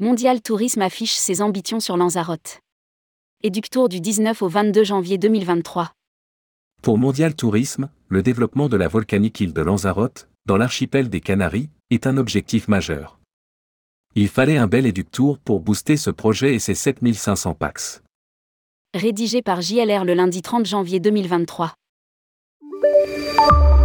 Mondial Tourisme affiche ses ambitions sur Lanzarote. Éductour du 19 au 22 janvier 2023. Pour Mondial Tourisme, le développement de la volcanique île de Lanzarote, dans l'archipel des Canaries, est un objectif majeur. Il fallait un bel éductour pour booster ce projet et ses 7500 pax. Rédigé par JLR le lundi 30 janvier 2023. «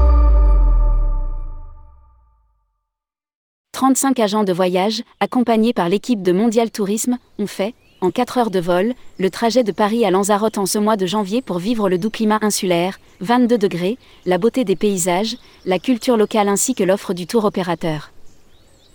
35 agents de voyage, accompagnés par l'équipe de Mondial Tourisme, ont fait, en 4 heures de vol, le trajet de Paris à Lanzarote en ce mois de janvier pour vivre le doux climat insulaire, 22 degrés, la beauté des paysages, la culture locale ainsi que l'offre du tour opérateur.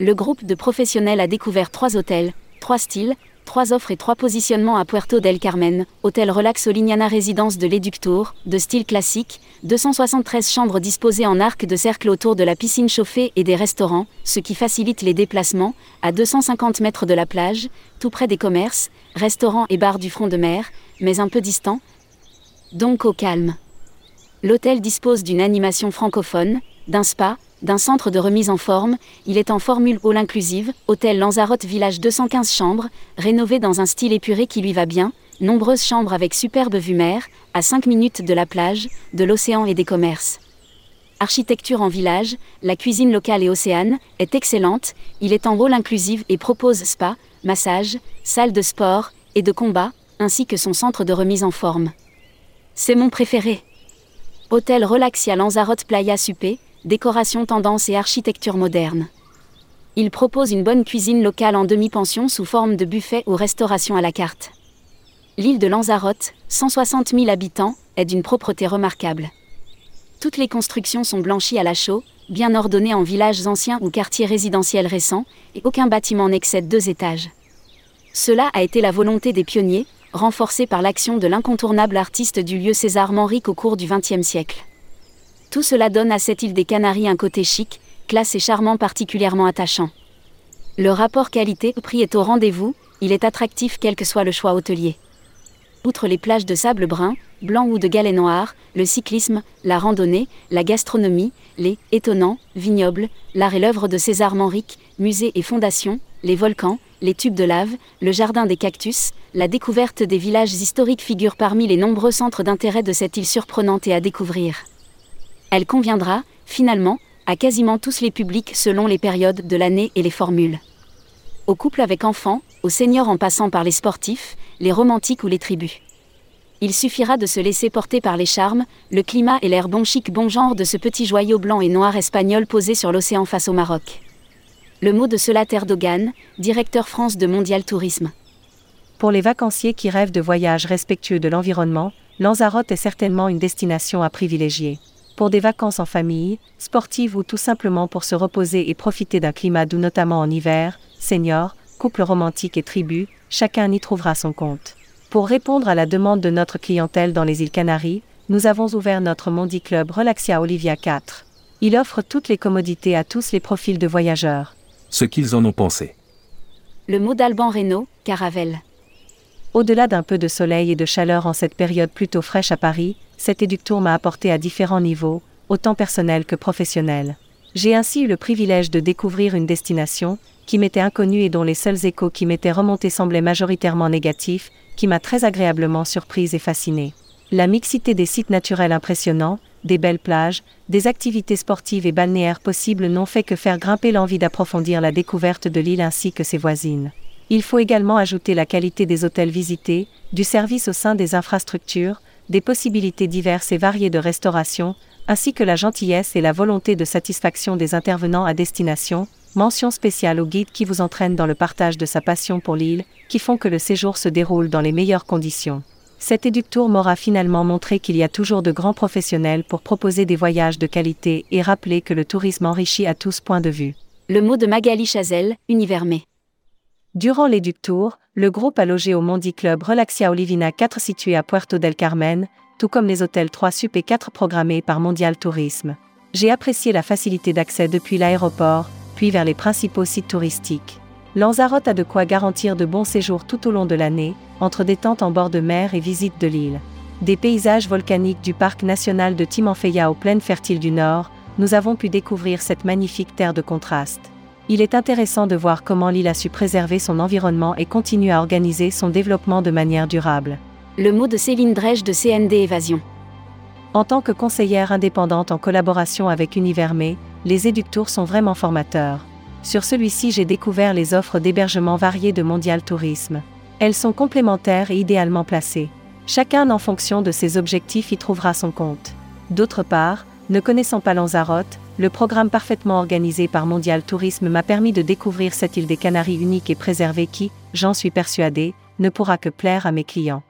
Le groupe de professionnels a découvert trois hôtels, trois styles, trois offres et trois positionnements à Puerto del Carmen, hôtel Relax Olignana résidence de l'Éductour, de style classique, 273 chambres disposées en arc de cercle autour de la piscine chauffée et des restaurants, ce qui facilite les déplacements, à 250 mètres de la plage, tout près des commerces, restaurants et bars du front de mer, mais un peu distant. Donc au calme. L'hôtel dispose d'une animation francophone, d'un spa, d'un centre de remise en forme, il est en formule all inclusive, hôtel Lanzarote Village 215 chambres, rénové dans un style épuré qui lui va bien, nombreuses chambres avec superbe vue mer, à 5 minutes de la plage, de l'océan et des commerces. Architecture en village, la cuisine locale et océane est excellente, il est en rôle inclusive et propose spa, massage, salle de sport et de combat, ainsi que son centre de remise en forme. C'est mon préféré. Hôtel Relaxia Lanzarote Playa Supé, décoration tendance et architecture moderne. Il propose une bonne cuisine locale en demi-pension sous forme de buffet ou restauration à la carte. L'île de Lanzarote, 160 000 habitants, est d'une propreté remarquable. Toutes les constructions sont blanchies à la chaux, bien ordonnées en villages anciens ou quartiers résidentiels récents, et aucun bâtiment n'excède deux étages. Cela a été la volonté des pionniers, renforcée par l'action de l'incontournable artiste du lieu César Manrique au cours du XXe siècle. Tout cela donne à cette île des Canaries un côté chic, classe et charmant particulièrement attachant. Le rapport qualité-prix est au rendez-vous, il est attractif quel que soit le choix hôtelier. Outre les plages de sable brun, blanc ou de galets noirs, le cyclisme, la randonnée, la gastronomie, les étonnants vignobles, l'art et l'œuvre de César Manrique, musées et fondations, les volcans, les tubes de lave, le jardin des cactus, la découverte des villages historiques figurent parmi les nombreux centres d'intérêt de cette île surprenante et à découvrir. Elle conviendra, finalement, à quasiment tous les publics selon les périodes de l'année et les formules. Aux couples avec enfants, aux seniors en passant par les sportifs, les romantiques ou les tribus. Il suffira de se laisser porter par les charmes, le climat et l'air bon chic bon genre de ce petit joyau blanc et noir espagnol posé sur l'océan face au Maroc. Le mot de cela Erdogan, directeur France de Mondial Tourisme. Pour les vacanciers qui rêvent de voyages respectueux de l'environnement, Lanzarote est certainement une destination à privilégier pour des vacances en famille, sportives ou tout simplement pour se reposer et profiter d'un climat doux notamment en hiver, seniors, couples romantiques et tribus, chacun y trouvera son compte. Pour répondre à la demande de notre clientèle dans les îles Canaries, nous avons ouvert notre Mondi Club Relaxia Olivia 4. Il offre toutes les commodités à tous les profils de voyageurs. Ce qu'ils en ont pensé. Le mot d'Alban Reynaud, Caravelle. Au-delà d'un peu de soleil et de chaleur en cette période plutôt fraîche à Paris, cet éductour m'a apporté à différents niveaux, autant personnel que professionnel. J'ai ainsi eu le privilège de découvrir une destination, qui m'était inconnue et dont les seuls échos qui m'étaient remontés semblaient majoritairement négatifs, qui m'a très agréablement surprise et fascinée. La mixité des sites naturels impressionnants, des belles plages, des activités sportives et balnéaires possibles n'ont fait que faire grimper l'envie d'approfondir la découverte de l'île ainsi que ses voisines. Il faut également ajouter la qualité des hôtels visités, du service au sein des infrastructures, des possibilités diverses et variées de restauration, ainsi que la gentillesse et la volonté de satisfaction des intervenants à destination, mention spéciale au guide qui vous entraîne dans le partage de sa passion pour l'île, qui font que le séjour se déroule dans les meilleures conditions. Cet éductour m'aura finalement montré qu'il y a toujours de grands professionnels pour proposer des voyages de qualité et rappeler que le tourisme enrichit à tous points de vue. Le mot de Magali Chazelle, Univermé. Durant l'éductour, le groupe a logé au Mondi Club Relaxia Olivina 4 situé à Puerto del Carmen, tout comme les hôtels 3 Sup et 4 programmés par Mondial Tourisme. J'ai apprécié la facilité d'accès depuis l'aéroport, puis vers les principaux sites touristiques. Lanzarote a de quoi garantir de bons séjours tout au long de l'année, entre détente en bord de mer et visite de l'île. Des paysages volcaniques du parc national de Timanfaya aux plaines fertiles du Nord, nous avons pu découvrir cette magnifique terre de contraste. Il est intéressant de voir comment l'île a su préserver son environnement et continue à organiser son développement de manière durable. Le mot de Céline Drèche de CND Évasion. En tant que conseillère indépendante en collaboration avec Univermé, les éductours sont vraiment formateurs. Sur celui-ci, j'ai découvert les offres d'hébergement variées de Mondial Tourisme. Elles sont complémentaires et idéalement placées. Chacun en fonction de ses objectifs y trouvera son compte. D'autre part, ne connaissant pas Lanzarote, le programme parfaitement organisé par Mondial Tourisme m'a permis de découvrir cette île des Canaries unique et préservée qui, j'en suis persuadé, ne pourra que plaire à mes clients.